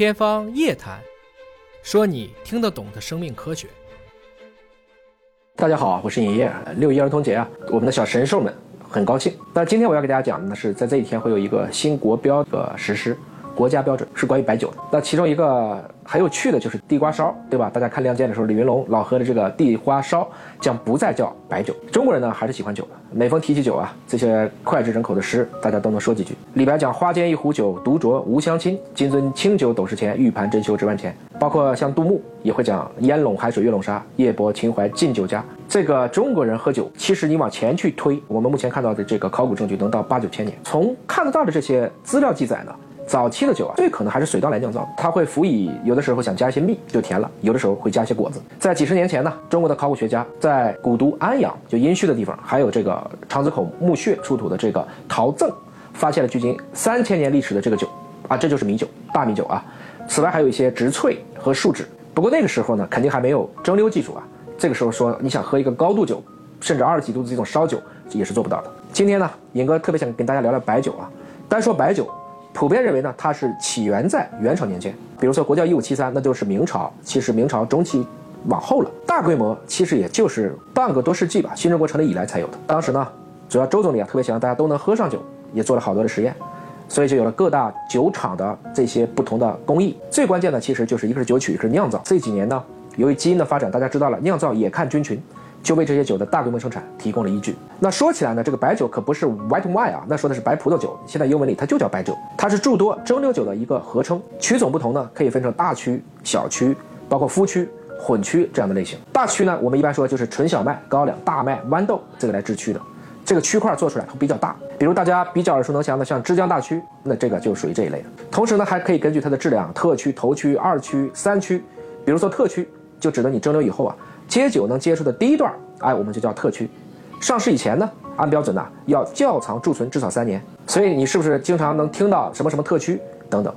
天方夜谭，说你听得懂的生命科学。大家好，我是尹烨。六一儿童节啊，我们的小神兽们很高兴。那今天我要给大家讲的呢，是在这一天会有一个新国标的实施。国家标准是关于白酒的，那其中一个很有趣的就是地瓜烧，对吧？大家看《亮剑》的时候，李云龙老喝的这个地瓜烧将不再叫白酒。中国人呢还是喜欢酒的，每逢提起酒啊，这些脍炙人口的诗大家都能说几句。李白讲“花间一壶酒，独酌无相亲。金樽清酒斗十千，玉盘珍羞值万钱。”包括像杜牧也会讲“烟笼海水月笼沙，夜泊秦淮近酒家”。这个中国人喝酒，其实你往前去推，我们目前看到的这个考古证据能到八九千年。从看得到的这些资料记载呢？早期的酒啊，最可能还是水稻来酿造，它会辅以有的时候想加一些蜜就甜了，有的时候会加一些果子。在几十年前呢，中国的考古学家在古都安阳，就殷墟的地方，还有这个长子口墓穴出土的这个陶赠，发现了距今三千年历史的这个酒啊，这就是米酒，大米酒啊。此外还有一些植萃和树脂。不过那个时候呢，肯定还没有蒸馏技术啊。这个时候说你想喝一个高度酒，甚至二十几度的这种烧酒也是做不到的。今天呢，尹哥特别想跟大家聊聊白酒啊。单说白酒。普遍认为呢，它是起源在元朝年间，比如说国窖一五七三，那就是明朝，其实明朝中期往后了，大规模其实也就是半个多世纪吧，新中国成立以来才有的。当时呢，主要周总理啊特别希望大家都能喝上酒，也做了好多的实验，所以就有了各大酒厂的这些不同的工艺。最关键的其实就是一个是酒曲，一个是酿造。这几年呢，由于基因的发展，大家知道了酿造也看菌群。就为这些酒的大规模生产提供了依据。那说起来呢，这个白酒可不是 white wine 啊，那说的是白葡萄酒。现在英文里它就叫白酒，它是诸多蒸馏酒的一个合称。曲种不同呢，可以分成大曲、小曲，包括麸曲、混曲这样的类型。大曲呢，我们一般说就是纯小麦、高粱、大麦、豌豆这个来制曲的，这个曲块做出来会比较大。比如大家比较耳熟能详的像枝江大曲，那这个就属于这一类的。同时呢，还可以根据它的质量，特曲、头曲、二曲、三曲。比如说特曲，就指的你蒸馏以后啊。接酒能接触的第一段，哎，我们就叫特曲。上市以前呢，按标准呢要窖藏贮存至少三年。所以你是不是经常能听到什么什么特区等等？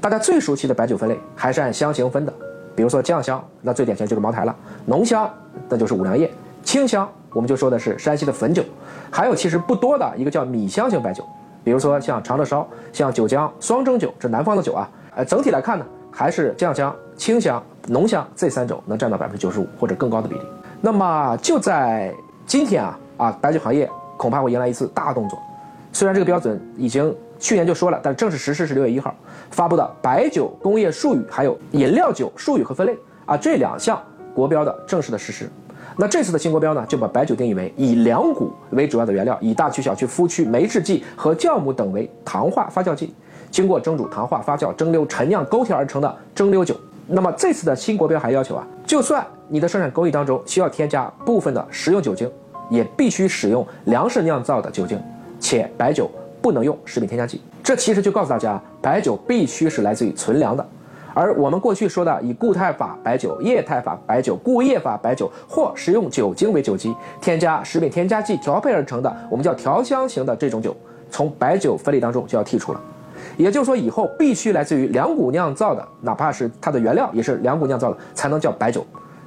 大家最熟悉的白酒分类还是按香型分的。比如说酱香，那最典型就是茅台了；浓香，那就是五粮液；清香，我们就说的是山西的汾酒。还有其实不多的一个叫米香型白酒，比如说像长乐烧、像九江双蒸酒，这南方的酒啊。呃，整体来看呢，还是酱香、清香。浓香这三种能占到百分之九十五或者更高的比例。那么就在今天啊啊，白酒行业恐怕会迎来一次大动作。虽然这个标准已经去年就说了，但正式实施是六月一号发布的《白酒工业术语》还有饮料酒术语和分类啊这两项国标的正式的实施。那这次的新国标呢，就把白酒定义为以两股为主要的原料，以大曲、小曲、麸曲、酶制剂和酵母等为糖化发酵剂，经过蒸煮、糖化、发酵、蒸馏、陈酿、勾调而成的蒸馏酒。那么这次的新国标还要求啊，就算你的生产工艺当中需要添加部分的食用酒精，也必须使用粮食酿造的酒精，且白酒不能用食品添加剂。这其实就告诉大家，白酒必须是来自于纯粮的。而我们过去说的以固态法白酒、液态法白酒、固液法白酒或食用酒精为酒基，添加食品添加剂调配而成的，我们叫调香型的这种酒，从白酒分类当中就要剔除了。也就是说，以后必须来自于两股酿造的，哪怕是它的原料也是两股酿造的，才能叫白酒。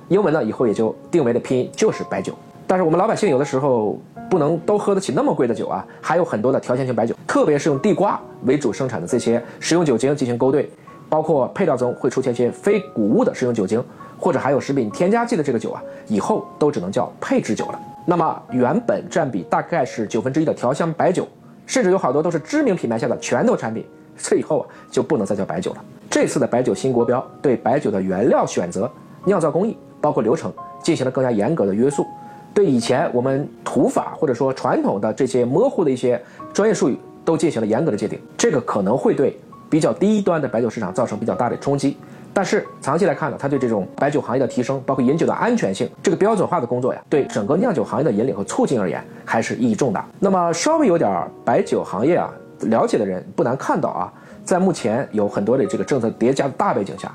英文呢，以后也就定为的拼音就是白酒。但是我们老百姓有的时候不能都喝得起那么贵的酒啊，还有很多的调香型白酒，特别是用地瓜为主生产的这些食用酒精进行勾兑，包括配料中会出现一些非谷物的食用酒精，或者含有食品添加剂的这个酒啊，以后都只能叫配制酒了。那么原本占比大概是九分之一的调香白酒。甚至有好多都是知名品牌下的拳头产品，这以后啊就不能再叫白酒了。这次的白酒新国标对白酒的原料选择、酿造工艺，包括流程进行了更加严格的约束，对以前我们土法或者说传统的这些模糊的一些专业术语都进行了严格的界定。这个可能会对比较低端的白酒市场造成比较大的冲击。但是长期来看呢，它对这种白酒行业的提升，包括饮酒的安全性，这个标准化的工作呀，对整个酿酒行业的引领和促进而言，还是意义重大。那么稍微有点白酒行业啊了解的人，不难看到啊，在目前有很多的这个政策叠加的大背景下，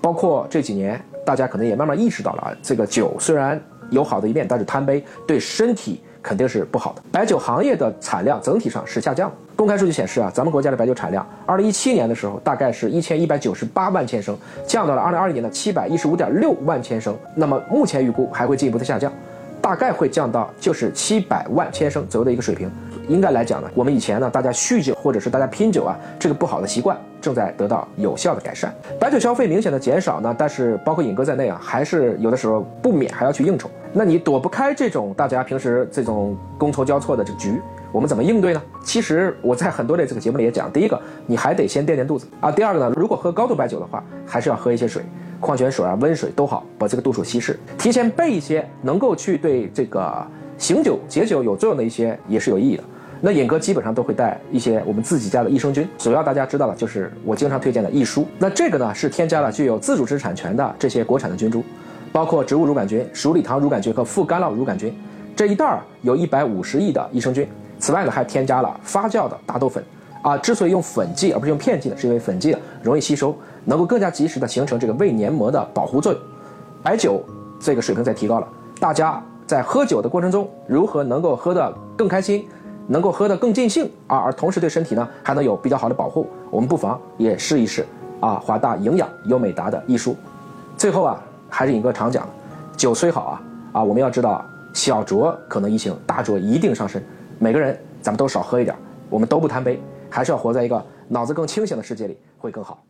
包括这几年大家可能也慢慢意识到了啊，这个酒虽然有好的一面，但是贪杯对身体。肯定是不好的。白酒行业的产量整体上是下降。公开数据显示啊，咱们国家的白酒产量，二零一七年的时候大概是一千一百九十八万千升，降到了二零二零年的七百一十五点六万千升。那么目前预估还会进一步的下降，大概会降到就是七百万千升左右的一个水平。应该来讲呢，我们以前呢，大家酗酒或者是大家拼酒啊，这个不好的习惯。正在得到有效的改善。白酒消费明显的减少呢，但是包括尹哥在内啊，还是有的时候不免还要去应酬。那你躲不开这种大家平时这种觥筹交错的这个局，我们怎么应对呢？其实我在很多的这个节目里也讲，第一个你还得先垫垫肚子啊，第二个呢，如果喝高度白酒的话，还是要喝一些水，矿泉水啊、温水都好，把这个度数稀释，提前备一些能够去对这个醒酒解酒有作用的一些也是有意义的。那尹哥基本上都会带一些我们自己家的益生菌，主要大家知道的就是我经常推荐的益舒。那这个呢是添加了具有自主知识产权的这些国产的菌株，包括植物乳杆菌、鼠李糖乳杆菌和副干酪乳杆菌，这一袋儿有一百五十亿的益生菌。此外呢，还添加了发酵的大豆粉。啊，之所以用粉剂而不是用片剂呢，是因为粉剂容易吸收，能够更加及时的形成这个胃黏膜的保护作用。白酒这个水平在提高了，大家在喝酒的过程中如何能够喝得更开心？能够喝得更尽兴啊，而同时对身体呢还能有比较好的保护，我们不妨也试一试啊，华大营养优美达的益舒。最后啊，还是尹哥常讲，酒虽好啊啊，我们要知道小酌可能怡情，大酌一定伤身。每个人咱们都少喝一点，我们都不贪杯，还是要活在一个脑子更清醒的世界里会更好。